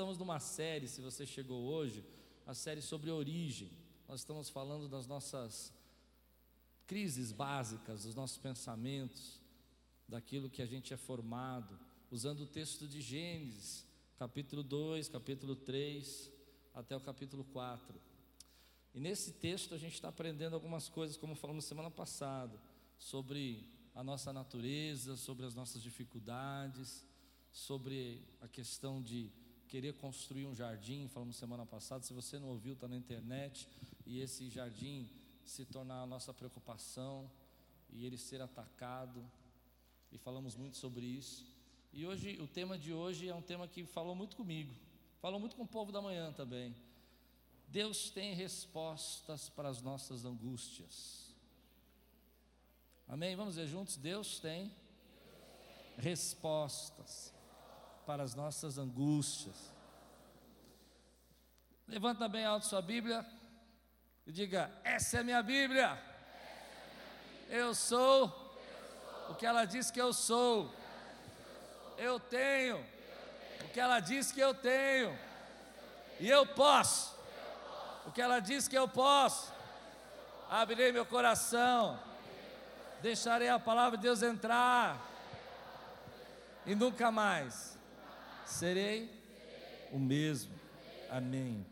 estamos numa série, se você chegou hoje, a série sobre origem. Nós estamos falando das nossas crises básicas, dos nossos pensamentos, daquilo que a gente é formado, usando o texto de Gênesis, capítulo 2, capítulo 3, até o capítulo 4. E nesse texto a gente está aprendendo algumas coisas, como falamos semana passada, sobre a nossa natureza, sobre as nossas dificuldades, sobre a questão de querer construir um jardim, falamos semana passada, se você não ouviu, está na internet, e esse jardim se tornar a nossa preocupação, e ele ser atacado, e falamos muito sobre isso. E hoje, o tema de hoje é um tema que falou muito comigo, falou muito com o povo da manhã também. Deus tem respostas para as nossas angústias. Amém? Vamos ver juntos? Deus tem respostas para as nossas angústias. Levanta bem alto sua Bíblia e diga: Essa é minha Bíblia. Eu sou o que ela diz que eu sou. Eu tenho o que ela diz que eu tenho. E eu posso o que ela diz que eu posso. Abrirei meu coração. Deixarei a palavra de Deus entrar. E nunca mais serei o mesmo. Amém.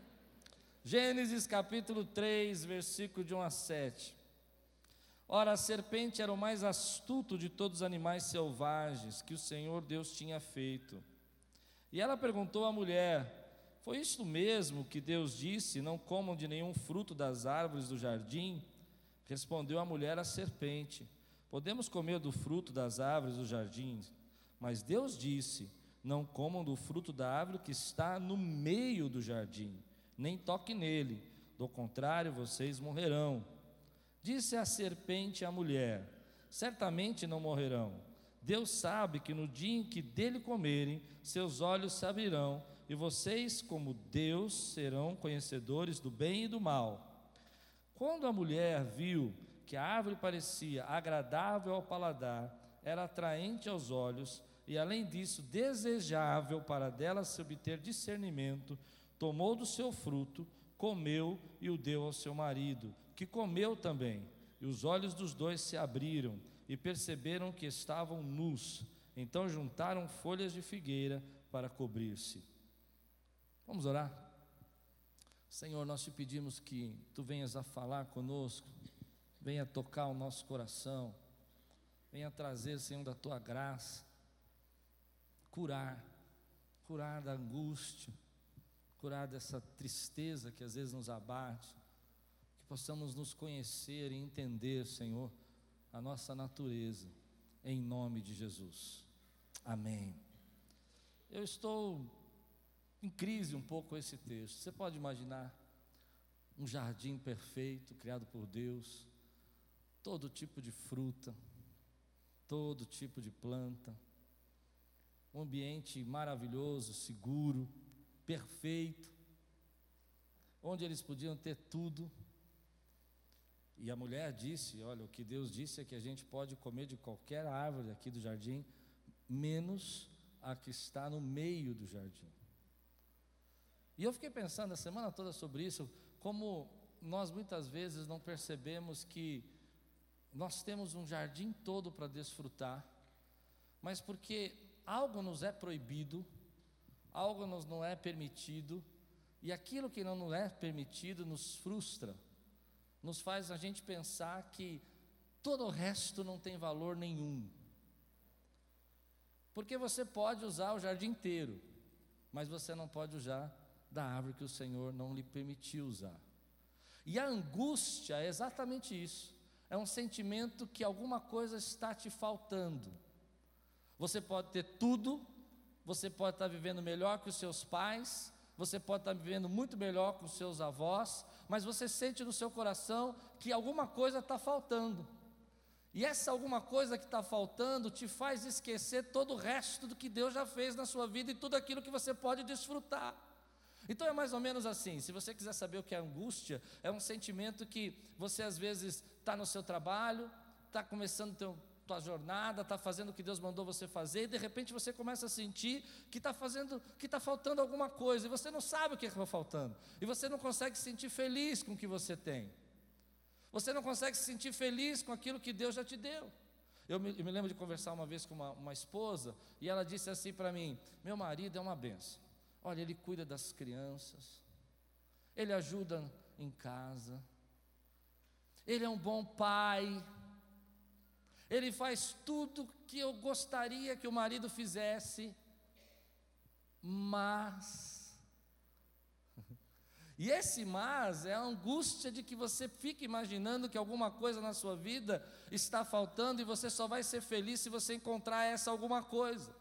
Gênesis capítulo 3, versículo de 1 a 7. Ora, a serpente era o mais astuto de todos os animais selvagens que o Senhor Deus tinha feito. E ela perguntou à mulher: Foi isto mesmo que Deus disse: Não comam de nenhum fruto das árvores do jardim? Respondeu a mulher à serpente: Podemos comer do fruto das árvores do jardim, mas Deus disse: não comam do fruto da árvore que está no meio do jardim, nem toque nele, do contrário vocês morrerão. Disse a serpente à mulher: Certamente não morrerão. Deus sabe que no dia em que dele comerem, seus olhos se abrirão, e vocês, como Deus, serão conhecedores do bem e do mal. Quando a mulher viu que a árvore parecia agradável ao paladar, era atraente aos olhos, e além disso, desejável para dela se obter discernimento, tomou do seu fruto, comeu e o deu ao seu marido, que comeu também. E os olhos dos dois se abriram e perceberam que estavam nus. Então juntaram folhas de figueira para cobrir-se. Vamos orar? Senhor, nós te pedimos que tu venhas a falar conosco, venha tocar o nosso coração, venha trazer, Senhor, da tua graça curar, curar da angústia, curar dessa tristeza que às vezes nos abate, que possamos nos conhecer e entender, Senhor, a nossa natureza, em nome de Jesus. Amém. Eu estou em crise um pouco com esse texto. Você pode imaginar um jardim perfeito criado por Deus, todo tipo de fruta, todo tipo de planta um ambiente maravilhoso, seguro, perfeito, onde eles podiam ter tudo. E a mulher disse: Olha, o que Deus disse é que a gente pode comer de qualquer árvore aqui do jardim, menos a que está no meio do jardim. E eu fiquei pensando a semana toda sobre isso, como nós muitas vezes não percebemos que nós temos um jardim todo para desfrutar, mas porque algo nos é proibido, algo nos não é permitido, e aquilo que não nos é permitido nos frustra, nos faz a gente pensar que todo o resto não tem valor nenhum. Porque você pode usar o jardim inteiro, mas você não pode usar da árvore que o Senhor não lhe permitiu usar. E a angústia é exatamente isso. É um sentimento que alguma coisa está te faltando você pode ter tudo, você pode estar vivendo melhor que os seus pais, você pode estar vivendo muito melhor com os seus avós, mas você sente no seu coração que alguma coisa está faltando. E essa alguma coisa que está faltando te faz esquecer todo o resto do que Deus já fez na sua vida e tudo aquilo que você pode desfrutar. Então é mais ou menos assim: se você quiser saber o que é angústia, é um sentimento que você às vezes está no seu trabalho, está começando o tua jornada, está fazendo o que Deus mandou você fazer, e de repente você começa a sentir que está fazendo, que está faltando alguma coisa, e você não sabe o que está faltando, e você não consegue se sentir feliz com o que você tem. Você não consegue se sentir feliz com aquilo que Deus já te deu. Eu me, eu me lembro de conversar uma vez com uma, uma esposa, e ela disse assim para mim: Meu marido é uma benção. Olha, ele cuida das crianças, ele ajuda em casa, ele é um bom pai, ele faz tudo que eu gostaria que o marido fizesse, mas. E esse mas é a angústia de que você fica imaginando que alguma coisa na sua vida está faltando e você só vai ser feliz se você encontrar essa alguma coisa.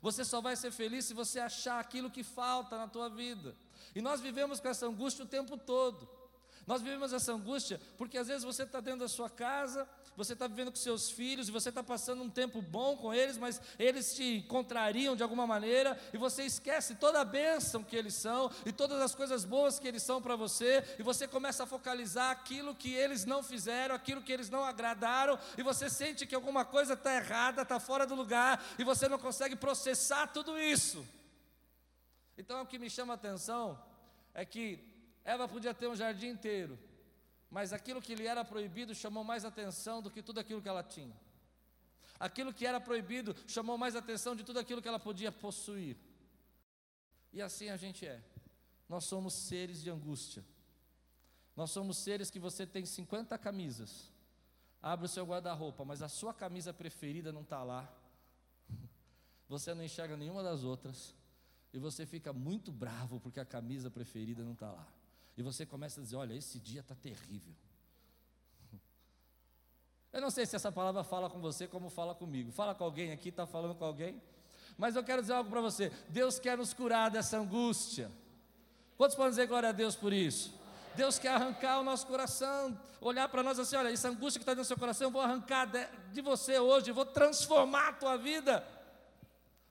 Você só vai ser feliz se você achar aquilo que falta na tua vida. E nós vivemos com essa angústia o tempo todo. Nós vivemos essa angústia porque às vezes você está dentro da sua casa, você está vivendo com seus filhos e você está passando um tempo bom com eles, mas eles te contrariam de alguma maneira e você esquece toda a bênção que eles são e todas as coisas boas que eles são para você e você começa a focalizar aquilo que eles não fizeram, aquilo que eles não agradaram e você sente que alguma coisa está errada, está fora do lugar e você não consegue processar tudo isso. Então o que me chama a atenção é que Eva podia ter um jardim inteiro, mas aquilo que lhe era proibido chamou mais atenção do que tudo aquilo que ela tinha. Aquilo que era proibido chamou mais atenção de tudo aquilo que ela podia possuir. E assim a gente é. Nós somos seres de angústia. Nós somos seres que você tem 50 camisas. Abre o seu guarda-roupa, mas a sua camisa preferida não está lá. Você não enxerga nenhuma das outras. E você fica muito bravo porque a camisa preferida não está lá. E você começa a dizer: olha, esse dia está terrível. Eu não sei se essa palavra fala com você como fala comigo. Fala com alguém aqui, está falando com alguém? Mas eu quero dizer algo para você: Deus quer nos curar dessa angústia. Quantos podem dizer glória a Deus por isso? Deus quer arrancar o nosso coração, olhar para nós assim: olha, essa angústia que está do seu coração, eu vou arrancar de, de você hoje, vou transformar a tua vida.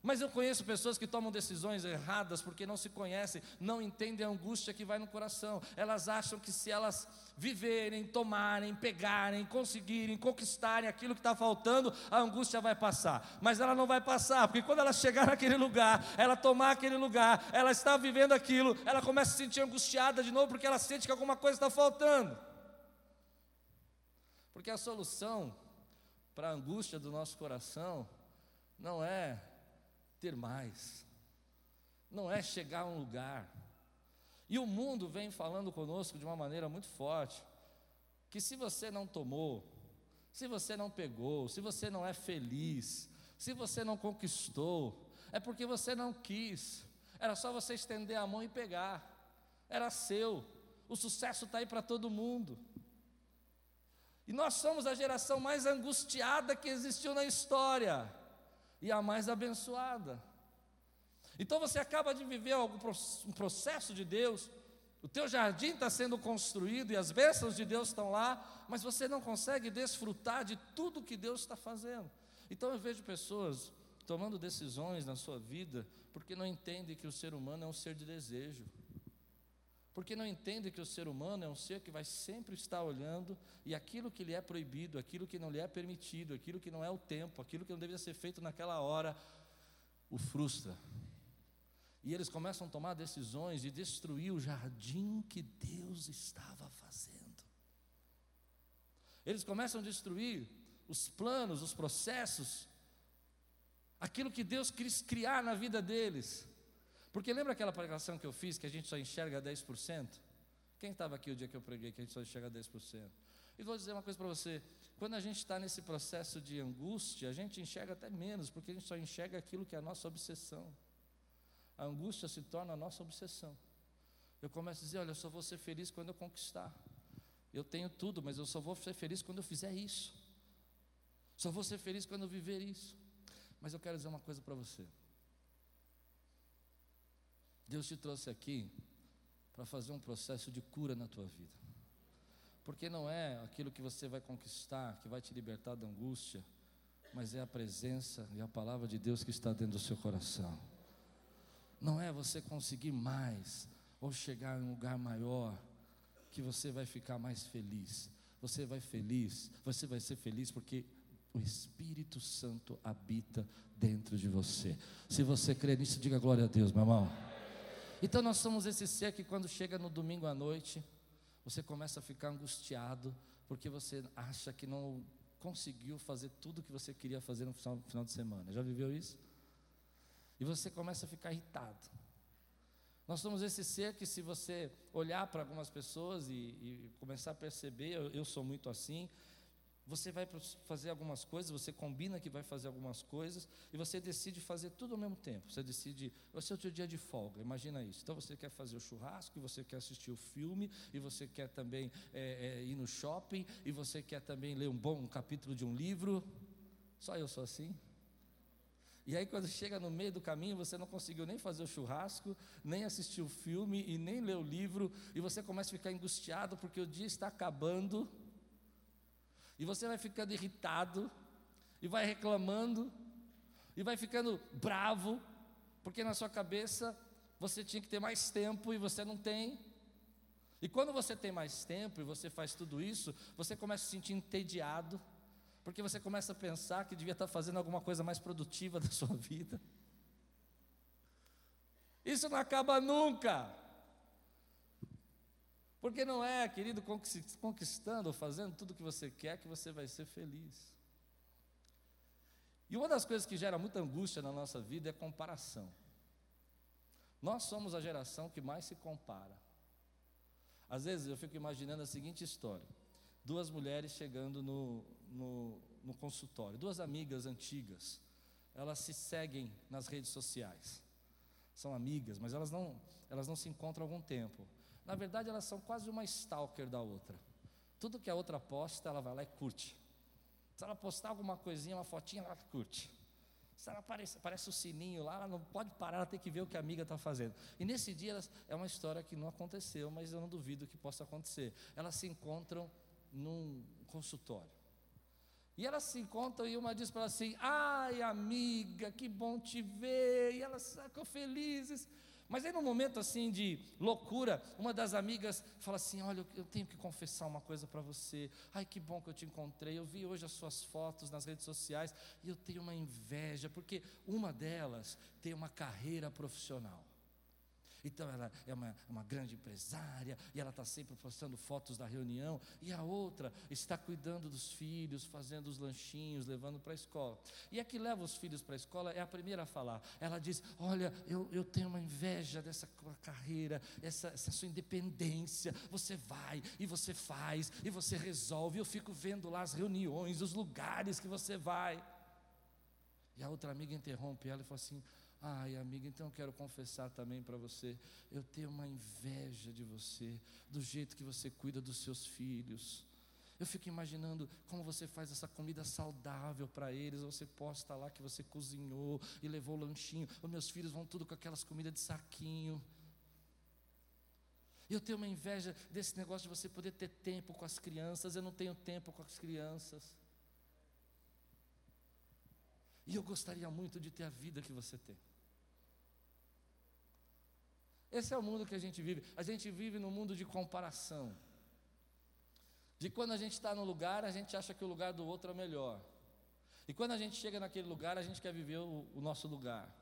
Mas eu conheço pessoas que tomam decisões erradas porque não se conhecem, não entendem a angústia que vai no coração. Elas acham que se elas viverem, tomarem, pegarem, conseguirem, conquistarem aquilo que está faltando, a angústia vai passar. Mas ela não vai passar, porque quando ela chegar naquele lugar, ela tomar aquele lugar, ela está vivendo aquilo, ela começa a se sentir angustiada de novo porque ela sente que alguma coisa está faltando. Porque a solução para a angústia do nosso coração não é ter mais, não é chegar a um lugar. E o mundo vem falando conosco de uma maneira muito forte, que se você não tomou, se você não pegou, se você não é feliz, se você não conquistou, é porque você não quis. Era só você estender a mão e pegar. Era seu. O sucesso está aí para todo mundo. E nós somos a geração mais angustiada que existiu na história e a mais abençoada. Então você acaba de viver algum, um processo de Deus, o teu jardim está sendo construído e as bênçãos de Deus estão lá, mas você não consegue desfrutar de tudo que Deus está fazendo. Então eu vejo pessoas tomando decisões na sua vida porque não entendem que o ser humano é um ser de desejo porque não entende que o ser humano é um ser que vai sempre estar olhando e aquilo que lhe é proibido, aquilo que não lhe é permitido, aquilo que não é o tempo, aquilo que não deveria ser feito naquela hora, o frustra. E eles começam a tomar decisões de destruir o jardim que Deus estava fazendo. Eles começam a destruir os planos, os processos, aquilo que Deus quis criar na vida deles. Porque lembra aquela pregação que eu fiz que a gente só enxerga 10%? Quem estava aqui o dia que eu preguei que a gente só enxerga 10%? E vou dizer uma coisa para você: quando a gente está nesse processo de angústia, a gente enxerga até menos, porque a gente só enxerga aquilo que é a nossa obsessão. A angústia se torna a nossa obsessão. Eu começo a dizer: olha, eu só vou ser feliz quando eu conquistar. Eu tenho tudo, mas eu só vou ser feliz quando eu fizer isso. Só vou ser feliz quando eu viver isso. Mas eu quero dizer uma coisa para você. Deus te trouxe aqui para fazer um processo de cura na tua vida. Porque não é aquilo que você vai conquistar que vai te libertar da angústia, mas é a presença e a palavra de Deus que está dentro do seu coração. Não é você conseguir mais ou chegar em um lugar maior que você vai ficar mais feliz. Você vai feliz, você vai ser feliz porque o Espírito Santo habita dentro de você. Se você crê nisso, diga glória a Deus, meu irmão. Então nós somos esse ser que quando chega no domingo à noite, você começa a ficar angustiado, porque você acha que não conseguiu fazer tudo o que você queria fazer no final, de semana. Já viveu isso? E você começa a ficar irritado. Nós somos esse ser que, se você olhar para algumas pessoas e, e, começar a perceber, eu, eu sou muito assim, você vai fazer algumas coisas, você combina que vai fazer algumas coisas e você decide fazer tudo ao mesmo tempo. Você decide, vai ser o seu dia de folga, imagina isso. Então você quer fazer o churrasco, e você quer assistir o filme, e você quer também é, é, ir no shopping, e você quer também ler um bom capítulo de um livro. Só eu sou assim. E aí, quando chega no meio do caminho, você não conseguiu nem fazer o churrasco, nem assistir o filme e nem ler o livro, e você começa a ficar angustiado porque o dia está acabando e você vai ficando irritado, e vai reclamando, e vai ficando bravo, porque na sua cabeça você tinha que ter mais tempo e você não tem. E quando você tem mais tempo e você faz tudo isso, você começa a se sentir entediado, porque você começa a pensar que devia estar fazendo alguma coisa mais produtiva da sua vida. Isso não acaba nunca. Porque não é, querido, conquistando ou fazendo tudo o que você quer que você vai ser feliz. E uma das coisas que gera muita angústia na nossa vida é comparação. Nós somos a geração que mais se compara. Às vezes eu fico imaginando a seguinte história: duas mulheres chegando no, no, no consultório, duas amigas antigas, elas se seguem nas redes sociais. São amigas, mas elas não, elas não se encontram há algum tempo. Na verdade, elas são quase uma stalker da outra. Tudo que a outra posta, ela vai lá e curte. Se ela postar alguma coisinha, uma fotinha, ela curte. Se ela aparece, aparece o sininho lá, ela não pode parar, ela tem que ver o que a amiga está fazendo. E nesse dia, elas, é uma história que não aconteceu, mas eu não duvido que possa acontecer. Elas se encontram num consultório. E elas se encontram e uma diz para ela assim: Ai, amiga, que bom te ver. E elas ficam felizes. Mas aí, num momento assim de loucura, uma das amigas fala assim: Olha, eu tenho que confessar uma coisa para você. Ai, que bom que eu te encontrei. Eu vi hoje as suas fotos nas redes sociais e eu tenho uma inveja, porque uma delas tem uma carreira profissional. Então ela é uma, uma grande empresária e ela está sempre postando fotos da reunião, e a outra está cuidando dos filhos, fazendo os lanchinhos, levando para a escola. E a que leva os filhos para a escola é a primeira a falar. Ela diz: Olha, eu, eu tenho uma inveja dessa carreira, essa, essa sua independência. Você vai e você faz e você resolve. Eu fico vendo lá as reuniões, os lugares que você vai. E a outra amiga interrompe ela e fala assim: Ai, amiga, então eu quero confessar também para você. Eu tenho uma inveja de você, do jeito que você cuida dos seus filhos. Eu fico imaginando como você faz essa comida saudável para eles. Você posta lá que você cozinhou e levou o lanchinho. Os meus filhos vão tudo com aquelas comidas de saquinho. Eu tenho uma inveja desse negócio de você poder ter tempo com as crianças. Eu não tenho tempo com as crianças. E eu gostaria muito de ter a vida que você tem. Esse é o mundo que a gente vive. A gente vive num mundo de comparação. De quando a gente está no lugar, a gente acha que o lugar do outro é melhor. E quando a gente chega naquele lugar, a gente quer viver o, o nosso lugar.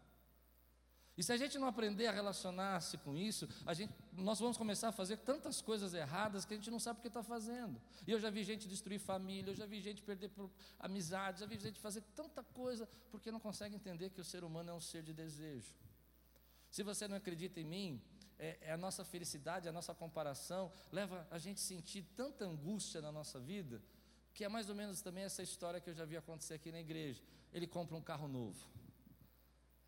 E se a gente não aprender a relacionar-se com isso, a gente, nós vamos começar a fazer tantas coisas erradas que a gente não sabe o que está fazendo. E eu já vi gente destruir família, eu já vi gente perder amizades, já vi gente fazer tanta coisa porque não consegue entender que o ser humano é um ser de desejo. Se você não acredita em mim, é, é a nossa felicidade, a nossa comparação leva a gente sentir tanta angústia na nossa vida, que é mais ou menos também essa história que eu já vi acontecer aqui na igreja. Ele compra um carro novo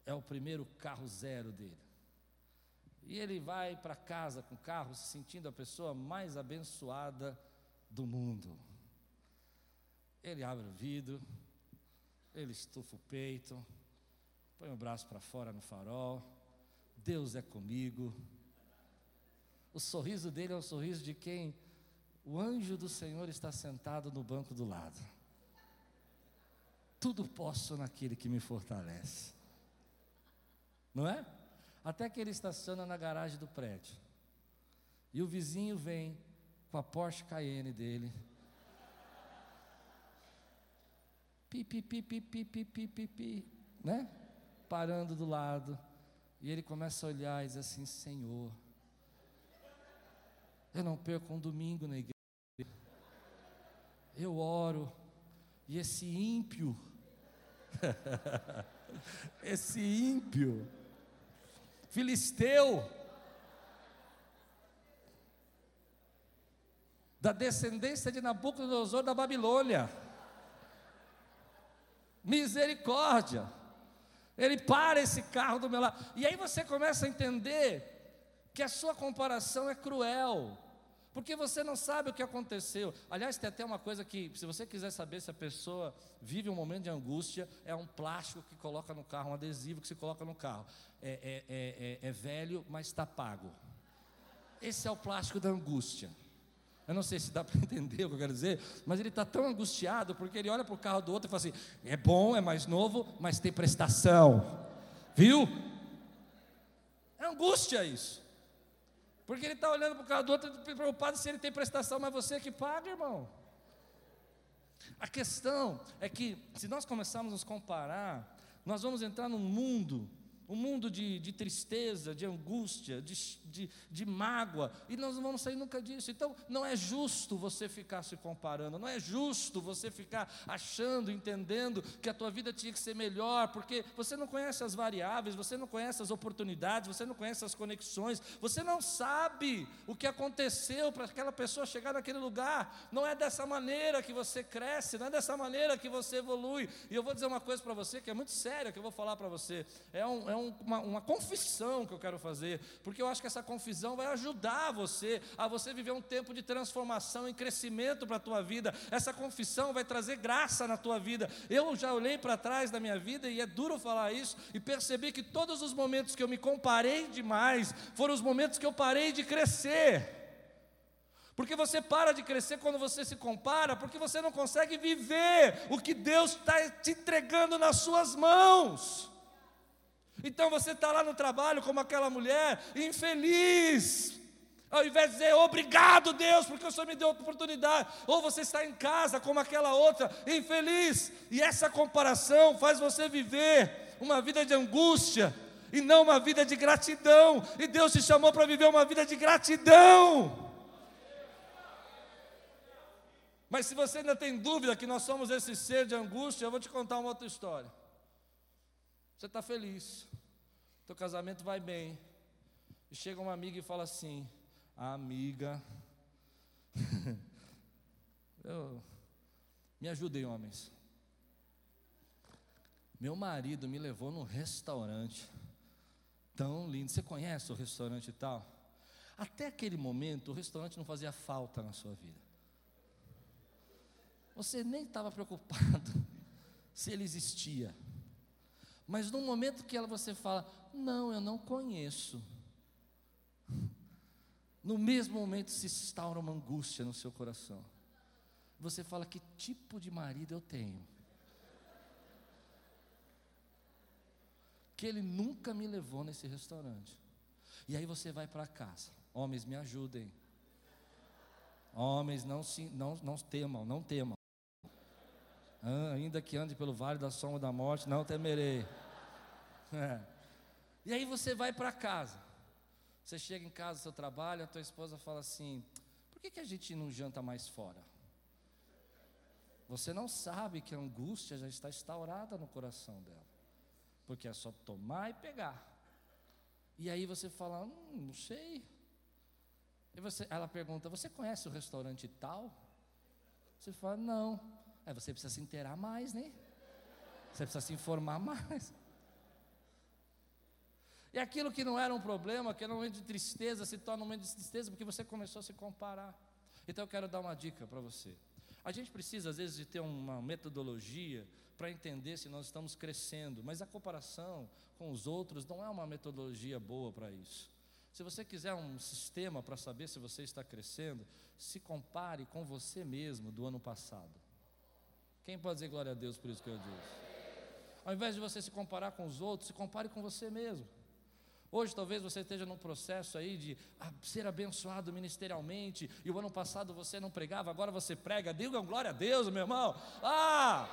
é o primeiro carro zero dele. E ele vai para casa com o carro se sentindo a pessoa mais abençoada do mundo. Ele abre o vidro, ele estufa o peito, põe o braço para fora no farol. Deus é comigo. O sorriso dele é o sorriso de quem o anjo do Senhor está sentado no banco do lado. Tudo posso naquele que me fortalece não é? Até que ele estaciona na garagem do prédio. E o vizinho vem com a Porsche Cayenne dele. pi, pi, pi, pi, pi, pi, pi, pi, pi, né? Parando do lado. E ele começa a olhar e diz assim: Senhor, eu não perco um domingo na igreja. Eu oro, e esse ímpio, esse ímpio, filisteu, da descendência de Nabucodonosor da Babilônia, misericórdia, ele para esse carro do meu lado, e aí você começa a entender que a sua comparação é cruel, porque você não sabe o que aconteceu. Aliás, tem até uma coisa que, se você quiser saber se a pessoa vive um momento de angústia, é um plástico que coloca no carro, um adesivo que se coloca no carro. É, é, é, é, é velho, mas está pago. Esse é o plástico da angústia. Eu não sei se dá para entender o que eu quero dizer, mas ele está tão angustiado porque ele olha para o carro do outro e fala assim: é bom, é mais novo, mas tem prestação. Viu? É angústia isso. Porque ele está olhando para o carro do outro preocupado se ele tem prestação, mas você que paga, irmão. A questão é que, se nós começarmos a nos comparar, nós vamos entrar num mundo um mundo de, de tristeza, de angústia, de, de, de, mágoa, e nós não vamos sair nunca disso. Então, não é justo você ficar se comparando, não é justo você ficar achando, entendendo que a tua vida tinha que ser melhor, porque você não conhece as variáveis, você não conhece as oportunidades, você não conhece as conexões, você não sabe o que aconteceu para aquela pessoa chegar naquele lugar. Não é dessa maneira que você cresce, não é dessa maneira que você evolui. E eu vou dizer uma coisa para você que é muito séria, que eu vou falar para você. É um, é um, uma, uma confissão que eu quero fazer, porque eu acho que essa confissão vai ajudar você a você viver um tempo de transformação e crescimento para a tua vida. Essa confissão vai trazer graça na tua vida. Eu já olhei para trás da minha vida e é duro falar isso e percebi que todos os momentos que eu me comparei demais foram os momentos que eu parei de crescer. Porque você para de crescer quando você se compara, porque você não consegue viver o que Deus está te entregando nas suas mãos. Então você está lá no trabalho como aquela mulher, infeliz. Ao invés de dizer obrigado, Deus, porque o Senhor me deu oportunidade. Ou você está em casa como aquela outra, infeliz. E essa comparação faz você viver uma vida de angústia e não uma vida de gratidão. E Deus te chamou para viver uma vida de gratidão. Mas se você ainda tem dúvida que nós somos esse ser de angústia, eu vou te contar uma outra história. Você está feliz, teu casamento vai bem. E chega uma amiga e fala assim: Amiga, eu, me ajudem, homens. Meu marido me levou num restaurante tão lindo. Você conhece o restaurante e tal? Até aquele momento, o restaurante não fazia falta na sua vida. Você nem estava preocupado se ele existia. Mas no momento que ela você fala, não, eu não conheço. No mesmo momento se instaura uma angústia no seu coração. Você fala, que tipo de marido eu tenho? Que ele nunca me levou nesse restaurante. E aí você vai para casa. Homens, me ajudem. Homens, não, se, não, não temam, não temam. Ah, ainda que ande pelo vale da sombra da morte, não temerei. É. E aí você vai para casa. Você chega em casa do seu trabalho, a tua esposa fala assim: por que, que a gente não janta mais fora? Você não sabe que a angústia já está instaurada no coração dela. Porque é só tomar e pegar. E aí você fala, hum, não sei. E você, ela pergunta, você conhece o restaurante tal? Você fala, não. Aí você precisa se inteirar mais, né? Você precisa se informar mais. E aquilo que não era um problema, um momento de tristeza, se torna um momento de tristeza porque você começou a se comparar. Então eu quero dar uma dica para você. A gente precisa, às vezes, de ter uma metodologia para entender se nós estamos crescendo, mas a comparação com os outros não é uma metodologia boa para isso. Se você quiser um sistema para saber se você está crescendo, se compare com você mesmo do ano passado. Quem pode dizer glória a Deus por isso que eu disse? Ao invés de você se comparar com os outros, se compare com você mesmo. Hoje talvez você esteja num processo aí de ser abençoado ministerialmente, e o ano passado você não pregava, agora você prega. Digam glória a Deus, meu irmão. Ah!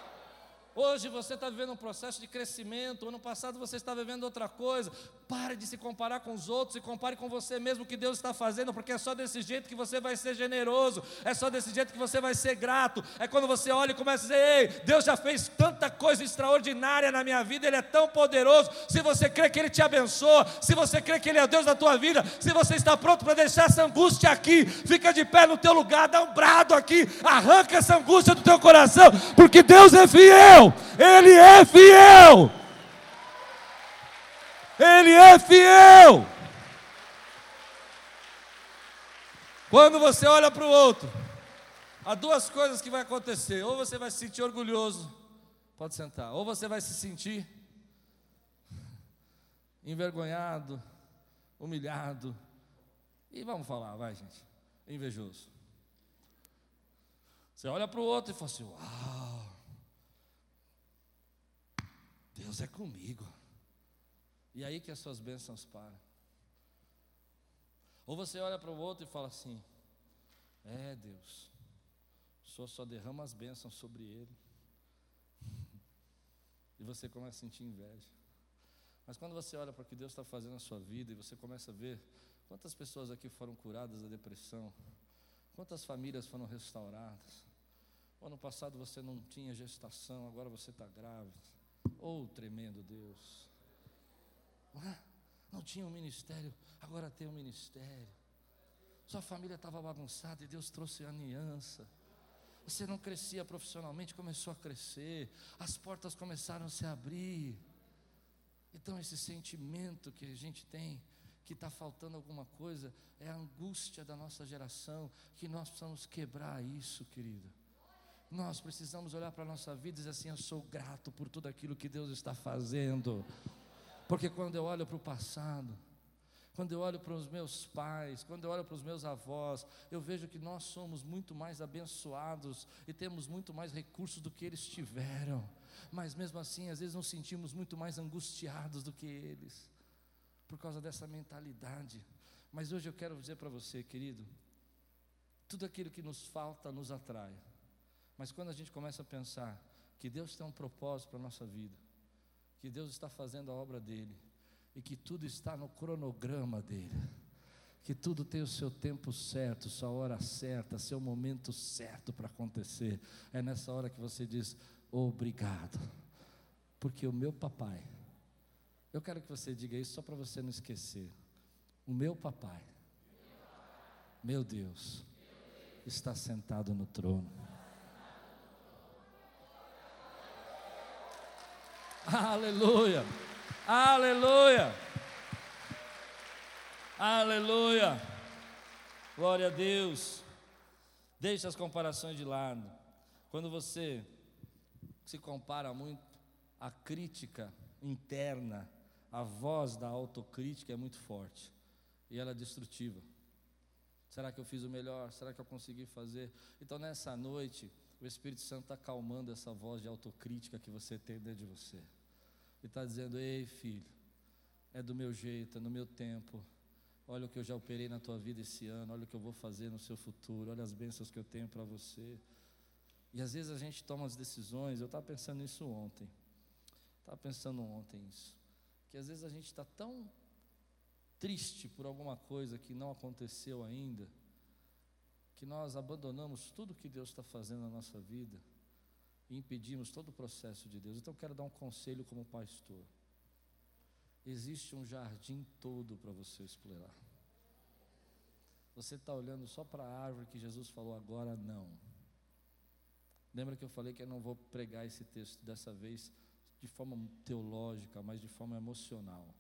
Hoje você está vivendo um processo de crescimento, ano passado você está vivendo outra coisa. Pare de se comparar com os outros e compare com você mesmo o que Deus está fazendo, porque é só desse jeito que você vai ser generoso, é só desse jeito que você vai ser grato. É quando você olha e começa a dizer: Ei, Deus já fez tanta coisa extraordinária na minha vida, Ele é tão poderoso. Se você crê que Ele te abençoa, se você crê que Ele é Deus da tua vida, se você está pronto para deixar essa angústia aqui, fica de pé no teu lugar, dá um brado aqui, arranca essa angústia do teu coração, porque Deus é fiel, Ele é fiel. Ele é fiel. Quando você olha para o outro, há duas coisas que vai acontecer: ou você vai se sentir orgulhoso, pode sentar, ou você vai se sentir envergonhado, humilhado, e vamos falar, vai gente, invejoso. Você olha para o outro e fala assim: Uau, Deus é comigo. E aí que as suas bênçãos param. Ou você olha para o outro e fala assim: É Deus, o Senhor só derrama as bênçãos sobre ele. e você começa a sentir inveja. Mas quando você olha para o que Deus está fazendo na sua vida e você começa a ver quantas pessoas aqui foram curadas da depressão, quantas famílias foram restauradas. O ano passado você não tinha gestação, agora você está grávida. Oh, tremendo Deus. Não tinha um ministério, agora tem um ministério. Sua família estava bagunçada e Deus trouxe aliança. Você não crescia profissionalmente, começou a crescer. As portas começaram a se abrir. Então, esse sentimento que a gente tem, que está faltando alguma coisa, é a angústia da nossa geração, que nós precisamos quebrar isso, querido. Nós precisamos olhar para a nossa vida e dizer assim: Eu sou grato por tudo aquilo que Deus está fazendo. Porque quando eu olho para o passado, quando eu olho para os meus pais, quando eu olho para os meus avós, eu vejo que nós somos muito mais abençoados e temos muito mais recursos do que eles tiveram. Mas mesmo assim, às vezes nos sentimos muito mais angustiados do que eles, por causa dessa mentalidade. Mas hoje eu quero dizer para você, querido, tudo aquilo que nos falta nos atrai. Mas quando a gente começa a pensar que Deus tem um propósito para a nossa vida, que Deus está fazendo a obra dele, e que tudo está no cronograma dele, que tudo tem o seu tempo certo, sua hora certa, seu momento certo para acontecer, é nessa hora que você diz: obrigado, porque o meu papai, eu quero que você diga isso só para você não esquecer, o meu papai, meu Deus, está sentado no trono. Aleluia. Aleluia. Aleluia. Glória a Deus. Deixe as comparações de lado. Quando você se compara muito, a crítica interna, a voz da autocrítica é muito forte e ela é destrutiva. Será que eu fiz o melhor? Será que eu consegui fazer? Então, nessa noite, o Espírito Santo está acalmando essa voz de autocrítica que você tem dentro de você. E está dizendo: Ei, filho, é do meu jeito, é no meu tempo. Olha o que eu já operei na tua vida esse ano, olha o que eu vou fazer no seu futuro, olha as bênçãos que eu tenho para você. E às vezes a gente toma as decisões, eu estava pensando nisso ontem. Estava pensando ontem isso. Que às vezes a gente está tão triste por alguma coisa que não aconteceu ainda que nós abandonamos tudo que Deus está fazendo na nossa vida e impedimos todo o processo de Deus. Então, eu quero dar um conselho como pastor. Existe um jardim todo para você explorar. Você está olhando só para a árvore que Jesus falou agora, não. Lembra que eu falei que eu não vou pregar esse texto dessa vez de forma teológica, mas de forma emocional.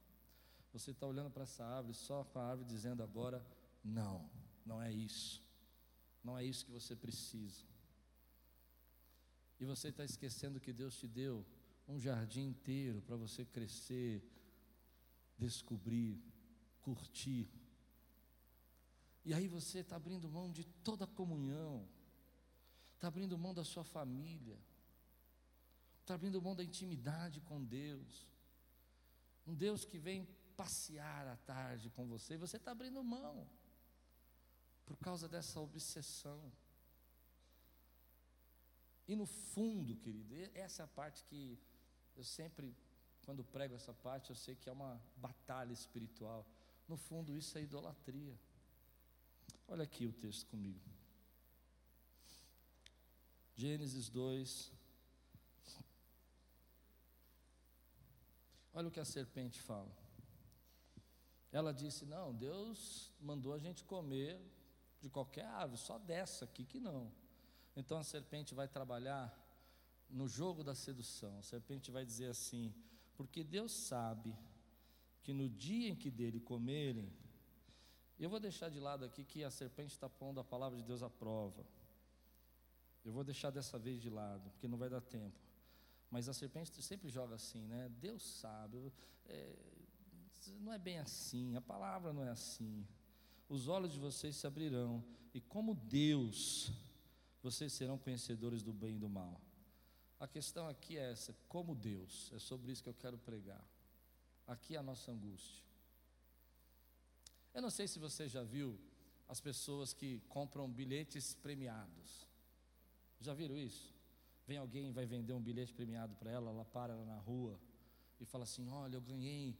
Você está olhando para essa árvore só para a árvore dizendo agora, não, não é isso. Não é isso que você precisa. E você está esquecendo que Deus te deu um jardim inteiro para você crescer, descobrir, curtir. E aí você está abrindo mão de toda a comunhão, está abrindo mão da sua família, está abrindo mão da intimidade com Deus. Um Deus que vem passear à tarde com você, você está abrindo mão por causa dessa obsessão. E no fundo, querido, essa é a parte que eu sempre, quando prego essa parte, eu sei que é uma batalha espiritual. No fundo, isso é idolatria. Olha aqui o texto comigo. Gênesis 2. Olha o que a serpente fala. Ela disse: Não, Deus mandou a gente comer de qualquer ave, só dessa aqui que não. Então a serpente vai trabalhar no jogo da sedução. A serpente vai dizer assim: Porque Deus sabe que no dia em que dele comerem, eu vou deixar de lado aqui que a serpente está pondo a palavra de Deus à prova. Eu vou deixar dessa vez de lado, porque não vai dar tempo. Mas a serpente sempre joga assim, né? Deus sabe. É, não é bem assim, a palavra não é assim. Os olhos de vocês se abrirão, e como Deus, vocês serão conhecedores do bem e do mal. A questão aqui é essa: como Deus, é sobre isso que eu quero pregar. Aqui é a nossa angústia. Eu não sei se você já viu as pessoas que compram bilhetes premiados. Já viram isso? Vem alguém vai vender um bilhete premiado para ela, ela para ela na rua e fala assim: Olha, eu ganhei.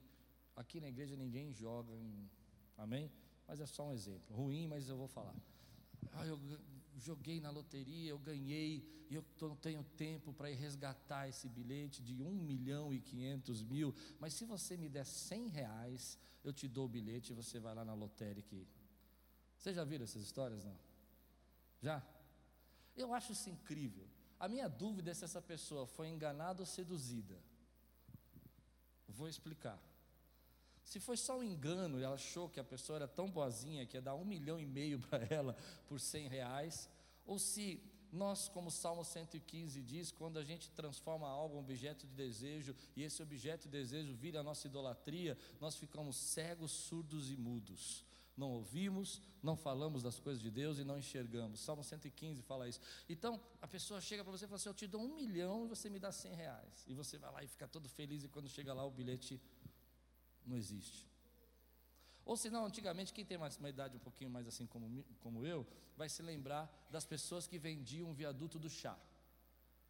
Aqui na igreja ninguém joga, em... amém? Mas é só um exemplo, ruim, mas eu vou falar. Ah, eu joguei na loteria, eu ganhei, e eu não tenho tempo para ir resgatar esse bilhete de 1 milhão e 500 mil, mas se você me der 100 reais, eu te dou o bilhete e você vai lá na lotérica. Vocês já viram essas histórias, não? Já? Eu acho isso incrível. A minha dúvida é se essa pessoa foi enganada ou seduzida. Vou explicar. Se foi só um engano e ela achou que a pessoa era tão boazinha que ia dar um milhão e meio para ela por cem reais, ou se nós, como Salmo 115 diz, quando a gente transforma algo em objeto de desejo e esse objeto de desejo vira a nossa idolatria, nós ficamos cegos, surdos e mudos não ouvimos, não falamos das coisas de Deus e não enxergamos. Salmo 115 fala isso. Então, a pessoa chega para você e fala assim: Eu te dou um milhão e você me dá cem reais. E você vai lá e fica todo feliz, e quando chega lá, o bilhete não existe. Ou senão, antigamente, quem tem mais, uma idade um pouquinho mais assim como, como eu, vai se lembrar das pessoas que vendiam o viaduto do chá.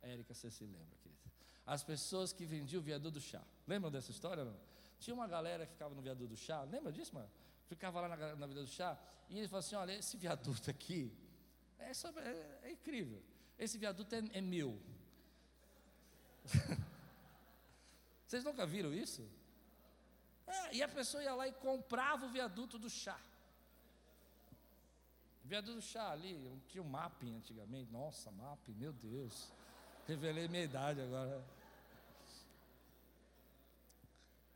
Érica, você se lembra, querida? As pessoas que vendiam o viaduto do chá. Lembram dessa história? Não? Tinha uma galera que ficava no viaduto do chá. Lembra disso, mano? ficava lá na, na vida do chá, e ele falou assim: olha, esse viaduto aqui é, sobre, é, é incrível. Esse viaduto é, é meu. Vocês nunca viram isso? É, e a pessoa ia lá e comprava o viaduto do chá. O viaduto do chá ali, tinha o um mapping antigamente. Nossa, mapping, meu Deus. Revelei minha idade agora.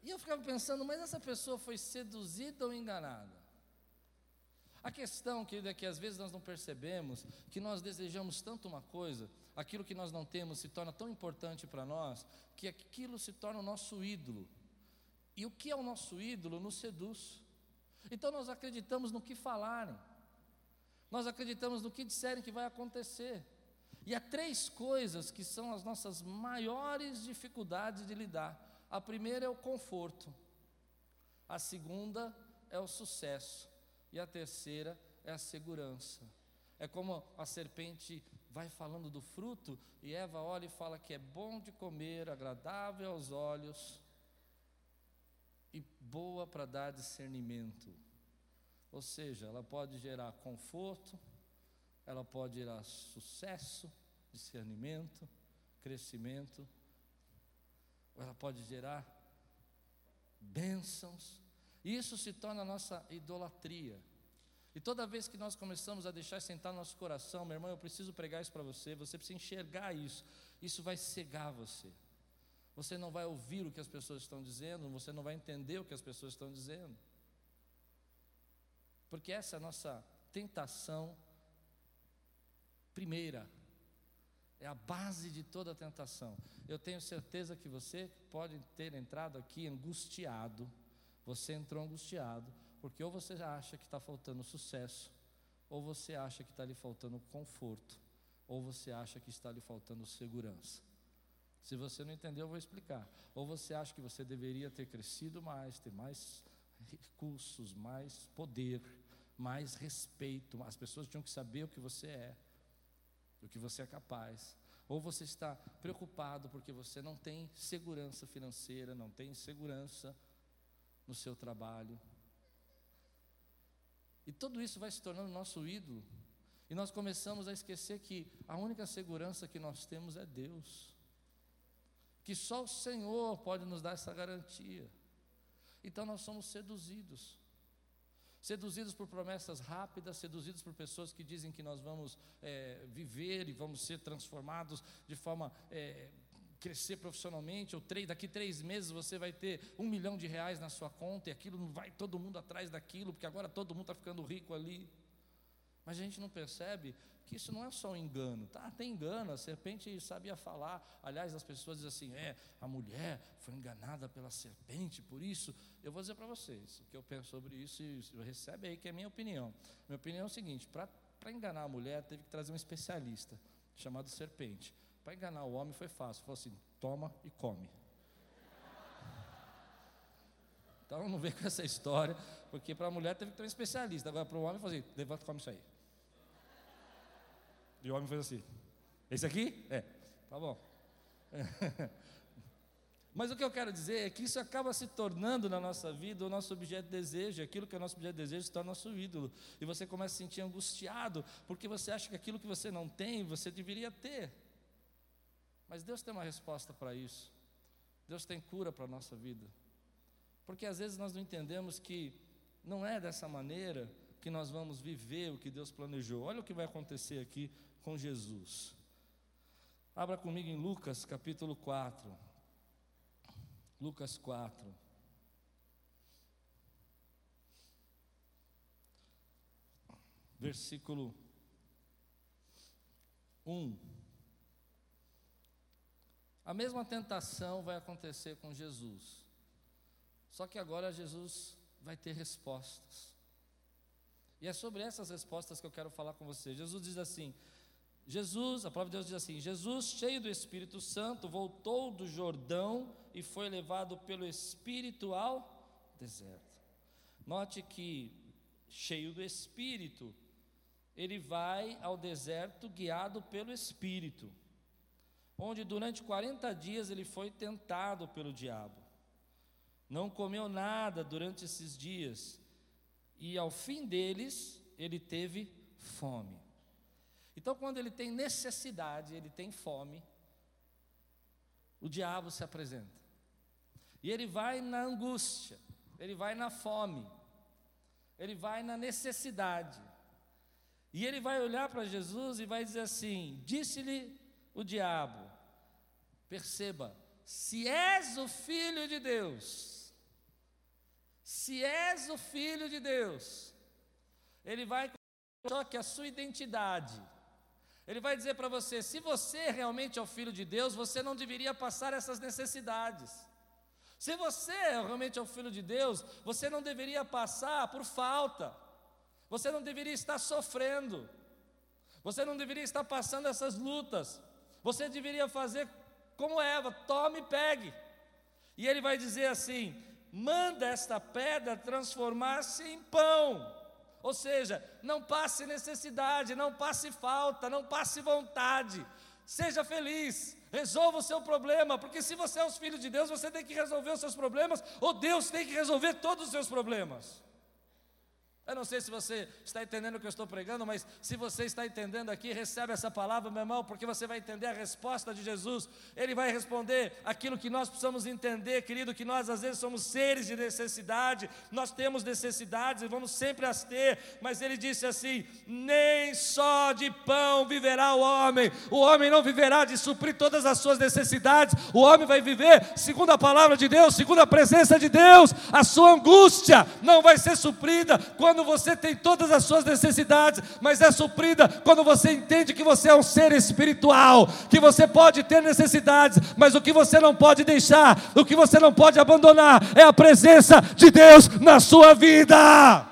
E eu ficava pensando, mas essa pessoa foi seduzida ou enganada? A questão, querido, é que às vezes nós não percebemos que nós desejamos tanto uma coisa, aquilo que nós não temos se torna tão importante para nós, que aquilo se torna o nosso ídolo. E o que é o nosso ídolo nos seduz. Então nós acreditamos no que falarem, nós acreditamos no que disserem que vai acontecer. E há três coisas que são as nossas maiores dificuldades de lidar. A primeira é o conforto, a segunda é o sucesso, e a terceira é a segurança. É como a serpente vai falando do fruto, e Eva olha e fala que é bom de comer, agradável aos olhos boa para dar discernimento. Ou seja, ela pode gerar conforto, ela pode gerar sucesso, discernimento, crescimento ou ela pode gerar bênçãos. Isso se torna a nossa idolatria. E toda vez que nós começamos a deixar sentar no nosso coração, meu irmão, eu preciso pregar isso para você, você precisa enxergar isso. Isso vai cegar você. Você não vai ouvir o que as pessoas estão dizendo, você não vai entender o que as pessoas estão dizendo. Porque essa é a nossa tentação primeira é a base de toda tentação. Eu tenho certeza que você pode ter entrado aqui angustiado. Você entrou angustiado, porque ou você acha que está faltando sucesso, ou você acha que está lhe faltando conforto, ou você acha que está lhe faltando segurança. Se você não entendeu, eu vou explicar. Ou você acha que você deveria ter crescido mais, ter mais recursos, mais poder, mais respeito. As pessoas tinham que saber o que você é do que você é capaz. Ou você está preocupado porque você não tem segurança financeira, não tem segurança no seu trabalho. E tudo isso vai se tornando nosso ídolo. E nós começamos a esquecer que a única segurança que nós temos é Deus. Que só o Senhor pode nos dar essa garantia. Então nós somos seduzidos. Seduzidos por promessas rápidas, seduzidos por pessoas que dizem que nós vamos é, viver e vamos ser transformados de forma. É, crescer profissionalmente, ou três, daqui três meses você vai ter um milhão de reais na sua conta, e aquilo não vai todo mundo atrás daquilo, porque agora todo mundo está ficando rico ali. Mas a gente não percebe que isso não é só um engano, tá? Tem engano, a serpente sabia falar. Aliás, as pessoas dizem assim: é, a mulher foi enganada pela serpente, por isso. Eu vou dizer para vocês o que eu penso sobre isso e recebe aí que é a minha opinião. Minha opinião é o seguinte: para enganar a mulher, teve que trazer um especialista chamado serpente. Para enganar o homem foi fácil, falou assim: toma e come. Então não vem com essa história, porque para a mulher teve que ter um especialista, agora para o homem fazer, assim, levanta e come isso aí. E o homem fez assim: Esse aqui? É, tá bom. Mas o que eu quero dizer é que isso acaba se tornando na nossa vida o nosso objeto de desejo, aquilo que é o nosso objeto de desejo se torna nosso ídolo. E você começa a se sentir angustiado, porque você acha que aquilo que você não tem, você deveria ter. Mas Deus tem uma resposta para isso. Deus tem cura para a nossa vida. Porque às vezes nós não entendemos que não é dessa maneira que nós vamos viver o que Deus planejou. Olha o que vai acontecer aqui com Jesus. Abra comigo em Lucas capítulo 4. Lucas 4. Versículo 1. A mesma tentação vai acontecer com Jesus. Só que agora Jesus vai ter respostas. E é sobre essas respostas que eu quero falar com você. Jesus diz assim: Jesus, a palavra de Deus diz assim: Jesus, cheio do Espírito Santo, voltou do Jordão e foi levado pelo Espírito ao deserto. Note que, cheio do Espírito, ele vai ao deserto guiado pelo Espírito, onde durante 40 dias ele foi tentado pelo diabo. Não comeu nada durante esses dias, e ao fim deles ele teve fome. Então, quando ele tem necessidade, ele tem fome, o diabo se apresenta. E ele vai na angústia, ele vai na fome, ele vai na necessidade. E ele vai olhar para Jesus e vai dizer assim: Disse-lhe o diabo, perceba, se és o filho de Deus, se és o filho de Deus, ele vai só que a sua identidade, ele vai dizer para você: se você realmente é o filho de Deus, você não deveria passar essas necessidades. Se você realmente é o filho de Deus, você não deveria passar por falta. Você não deveria estar sofrendo. Você não deveria estar passando essas lutas. Você deveria fazer como Eva: tome e pegue. E ele vai dizer assim: manda esta pedra transformar-se em pão. Ou seja, não passe necessidade, não passe falta, não passe vontade. Seja feliz, resolva o seu problema, porque se você é os filhos de Deus, você tem que resolver os seus problemas, ou Deus tem que resolver todos os seus problemas. Eu não sei se você está entendendo o que eu estou pregando, mas se você está entendendo aqui, recebe essa palavra, meu irmão, porque você vai entender a resposta de Jesus. Ele vai responder aquilo que nós precisamos entender, querido, que nós às vezes somos seres de necessidade, nós temos necessidades e vamos sempre as ter, mas ele disse assim: nem só de pão viverá o homem, o homem não viverá de suprir todas as suas necessidades, o homem vai viver segundo a palavra de Deus, segundo a presença de Deus, a sua angústia não vai ser suprida quando quando você tem todas as suas necessidades, mas é suprida quando você entende que você é um ser espiritual, que você pode ter necessidades, mas o que você não pode deixar, o que você não pode abandonar é a presença de Deus na sua vida.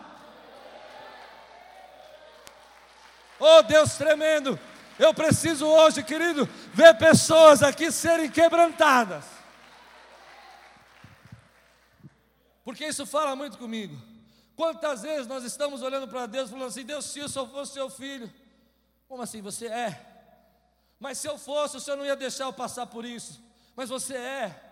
Oh Deus tremendo, eu preciso hoje, querido, ver pessoas aqui serem quebrantadas. Porque isso fala muito comigo. Quantas vezes nós estamos olhando para Deus falando assim: Deus, se eu fosse seu filho, como assim você é? Mas se eu fosse, o Senhor não ia deixar eu passar por isso. Mas você é.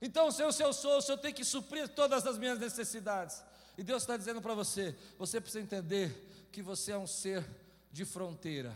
Então, se eu, se eu sou, o Senhor tem que suprir todas as minhas necessidades. E Deus está dizendo para você: você precisa entender que você é um ser de fronteira.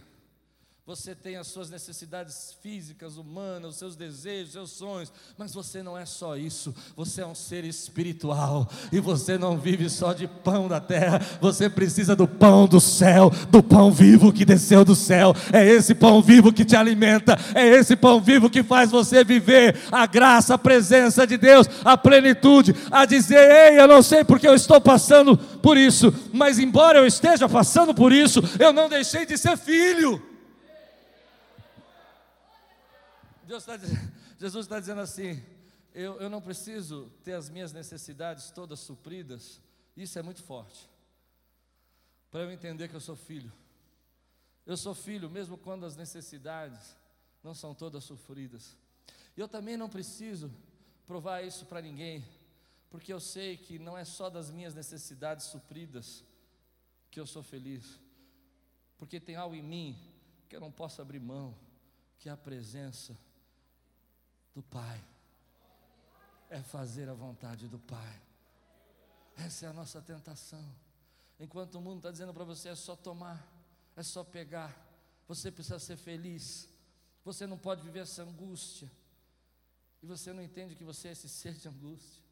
Você tem as suas necessidades físicas, humanas, os seus desejos, os seus sonhos, mas você não é só isso, você é um ser espiritual e você não vive só de pão da terra, você precisa do pão do céu, do pão vivo que desceu do céu. É esse pão vivo que te alimenta, é esse pão vivo que faz você viver a graça, a presença de Deus, a plenitude, a dizer: "Ei, eu não sei porque eu estou passando por isso, mas embora eu esteja passando por isso, eu não deixei de ser filho." Deus está Jesus está dizendo assim: eu, eu não preciso ter as minhas necessidades todas supridas. Isso é muito forte. Para eu entender que eu sou filho. Eu sou filho mesmo quando as necessidades não são todas sofridas. E eu também não preciso provar isso para ninguém, porque eu sei que não é só das minhas necessidades supridas que eu sou feliz, porque tem algo em mim que eu não posso abrir mão, que é a presença do Pai. É fazer a vontade do Pai. Essa é a nossa tentação. Enquanto o mundo está dizendo para você é só tomar, é só pegar, você precisa ser feliz, você não pode viver essa angústia, e você não entende que você é esse ser de angústia.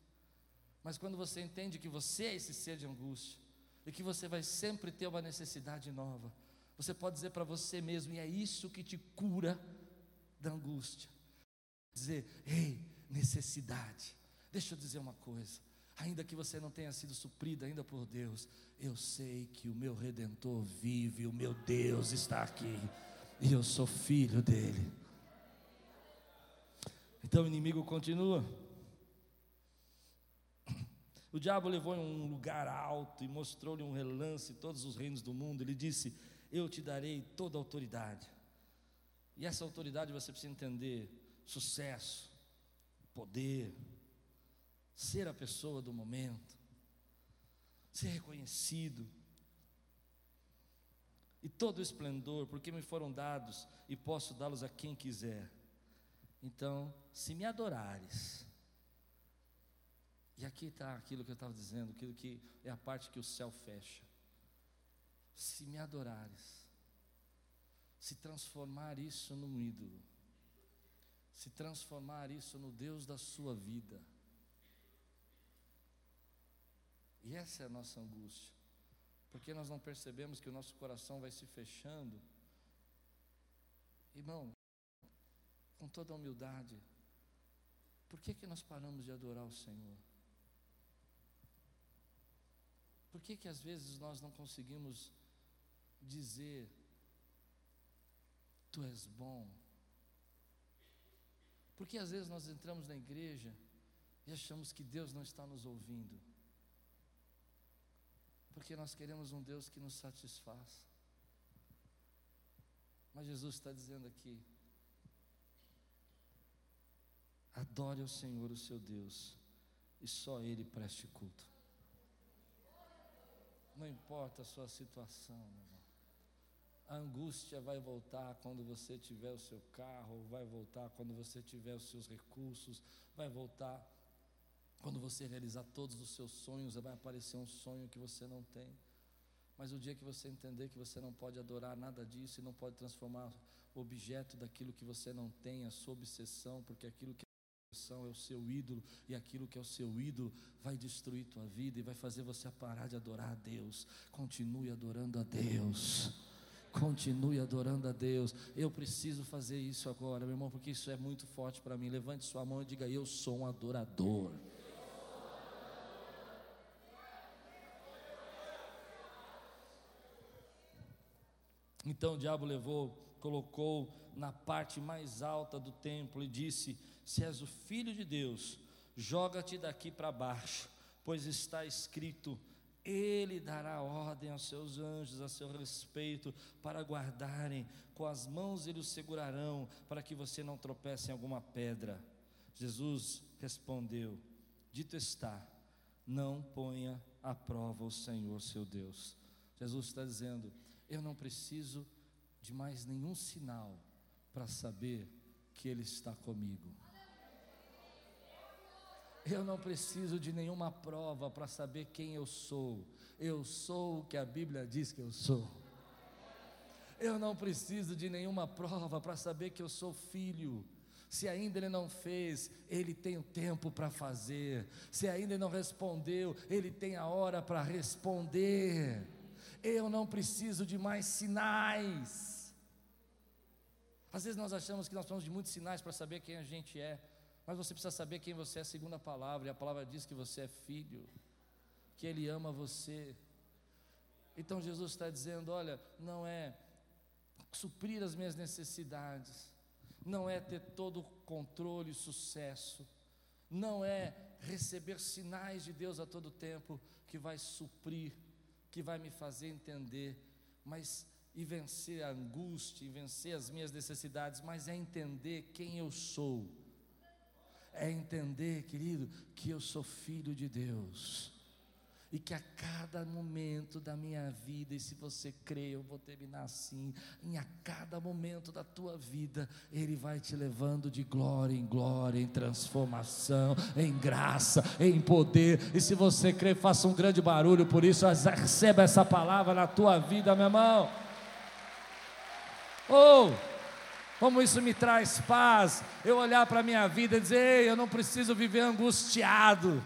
Mas quando você entende que você é esse ser de angústia, e que você vai sempre ter uma necessidade nova, você pode dizer para você mesmo, e é isso que te cura da angústia dizer: ei, necessidade. Deixa eu dizer uma coisa. Ainda que você não tenha sido suprido ainda por Deus, eu sei que o meu redentor vive, o meu Deus está aqui, e eu sou filho dele. Então o inimigo continua. O diabo levou em um lugar alto e mostrou-lhe um relance todos os reinos do mundo. Ele disse: Eu te darei toda a autoridade. E essa autoridade você precisa entender sucesso, poder, ser a pessoa do momento, ser reconhecido. E todo o esplendor, porque me foram dados e posso dá-los a quem quiser. Então, se me adorares, e aqui está aquilo que eu estava dizendo, aquilo que é a parte que o céu fecha. Se me adorares, se transformar isso num ídolo, se transformar isso no Deus da sua vida. E essa é a nossa angústia, porque nós não percebemos que o nosso coração vai se fechando. Irmão, com toda a humildade, por que, que nós paramos de adorar o Senhor? Por que, que às vezes nós não conseguimos dizer, Tu és bom, porque às vezes nós entramos na igreja e achamos que Deus não está nos ouvindo. Porque nós queremos um Deus que nos satisfaça. Mas Jesus está dizendo aqui: adore ao Senhor, o seu Deus, e só Ele preste culto. Não importa a sua situação, meu irmão. A angústia vai voltar quando você tiver o seu carro, vai voltar quando você tiver os seus recursos, vai voltar quando você realizar todos os seus sonhos, vai aparecer um sonho que você não tem. Mas o dia que você entender que você não pode adorar nada disso e não pode transformar o objeto daquilo que você não tem, a sua obsessão, porque aquilo que é obsessão é o seu ídolo, e aquilo que é o seu ídolo vai destruir tua vida e vai fazer você parar de adorar a Deus. Continue adorando a Deus. Continue adorando a Deus. Eu preciso fazer isso agora, meu irmão, porque isso é muito forte para mim. Levante sua mão e diga: Eu sou um adorador. Então o diabo levou, colocou na parte mais alta do templo e disse: Se és o filho de Deus, joga-te daqui para baixo, pois está escrito: ele dará ordem aos seus anjos a seu respeito para guardarem, com as mãos eles o segurarão, para que você não tropece em alguma pedra. Jesus respondeu: Dito está, não ponha à prova o Senhor seu Deus. Jesus está dizendo: Eu não preciso de mais nenhum sinal para saber que Ele está comigo. Eu não preciso de nenhuma prova para saber quem eu sou. Eu sou o que a Bíblia diz que eu sou. Eu não preciso de nenhuma prova para saber que eu sou filho. Se ainda ele não fez, ele tem o tempo para fazer. Se ainda ele não respondeu, ele tem a hora para responder. Eu não preciso de mais sinais. Às vezes nós achamos que nós precisamos de muitos sinais para saber quem a gente é, mas você precisa saber quem você é segundo a palavra, e a palavra diz que você é filho, que Ele ama você. Então Jesus está dizendo: olha, não é suprir as minhas necessidades, não é ter todo o controle e sucesso, não é receber sinais de Deus a todo tempo que vai suprir, que vai me fazer entender, mas e vencer a angústia, e vencer as minhas necessidades, mas é entender quem eu sou. É entender, querido, que eu sou filho de Deus e que a cada momento da minha vida, e se você crê, eu vou terminar assim, em a cada momento da tua vida, Ele vai te levando de glória em glória, em transformação, em graça, em poder, e se você crê, faça um grande barulho por isso, receba essa palavra na tua vida, meu irmão. Oh! Como isso me traz paz, eu olhar para a minha vida e dizer, Ei, eu não preciso viver angustiado,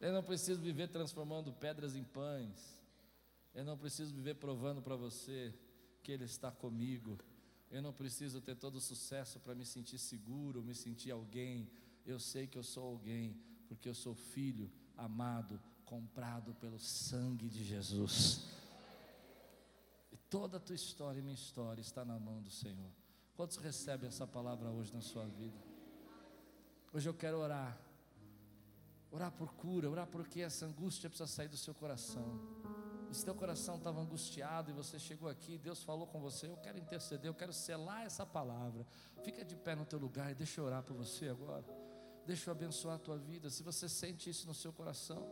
eu não preciso viver transformando pedras em pães. Eu não preciso viver provando para você que Ele está comigo. Eu não preciso ter todo o sucesso para me sentir seguro, me sentir alguém. Eu sei que eu sou alguém, porque eu sou filho amado, comprado pelo sangue de Jesus. Toda a tua história e minha história está na mão do Senhor. Quantos recebem essa palavra hoje na sua vida? Hoje eu quero orar Orar por cura, orar porque essa angústia precisa sair do seu coração. Se teu coração estava angustiado e você chegou aqui, Deus falou com você, eu quero interceder, eu quero selar essa palavra. Fica de pé no teu lugar e deixa eu orar por você agora. Deixa eu abençoar a tua vida. Se você sente isso no seu coração,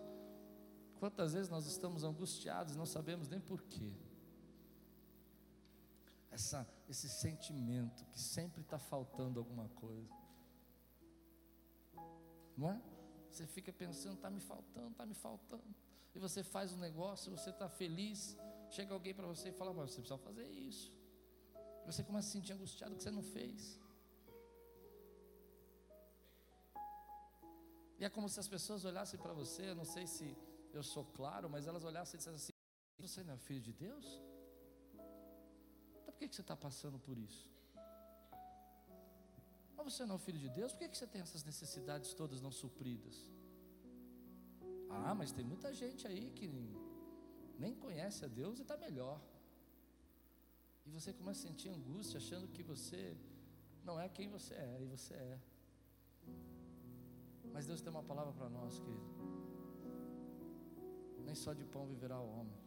quantas vezes nós estamos angustiados e não sabemos nem porquê. Essa, esse sentimento que sempre está faltando alguma coisa. Não é? Você fica pensando, está me faltando, está me faltando. E você faz um negócio, você está feliz. Chega alguém para você e fala, mas você precisa fazer isso. Você começa a se sentir angustiado que você não fez. E é como se as pessoas olhassem para você, não sei se eu sou claro, mas elas olhassem e dissessem assim: Você não é filho de Deus? Por que, que você está passando por isso? Mas você não é filho de Deus, por que, que você tem essas necessidades todas não supridas? Ah, mas tem muita gente aí que nem conhece a Deus e está melhor. E você começa a sentir angústia, achando que você não é quem você é, e você é. Mas Deus tem uma palavra para nós, querido. Nem só de pão viverá o homem.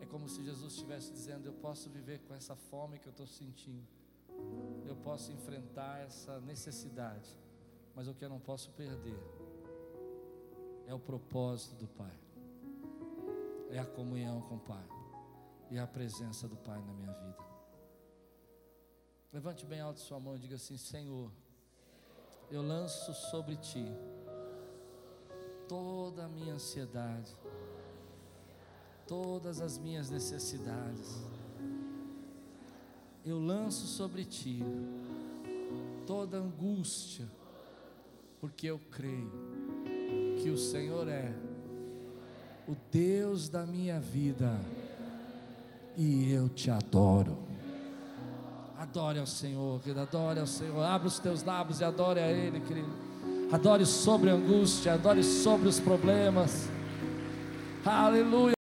É como se Jesus estivesse dizendo: Eu posso viver com essa fome que eu estou sentindo eu posso enfrentar essa necessidade, mas o que eu não posso perder é o propósito do Pai, é a comunhão com o Pai e a presença do Pai na minha vida. Levante bem alto sua mão e diga assim: Senhor, eu lanço sobre ti toda a minha ansiedade, todas as minhas necessidades eu lanço sobre ti toda angústia, porque eu creio que o Senhor é o Deus da minha vida e eu te adoro. Adore ao Senhor, querido, adore ao Senhor. Abra os teus lábios e adore a Ele, querido. Adore sobre a angústia, adore sobre os problemas. Aleluia.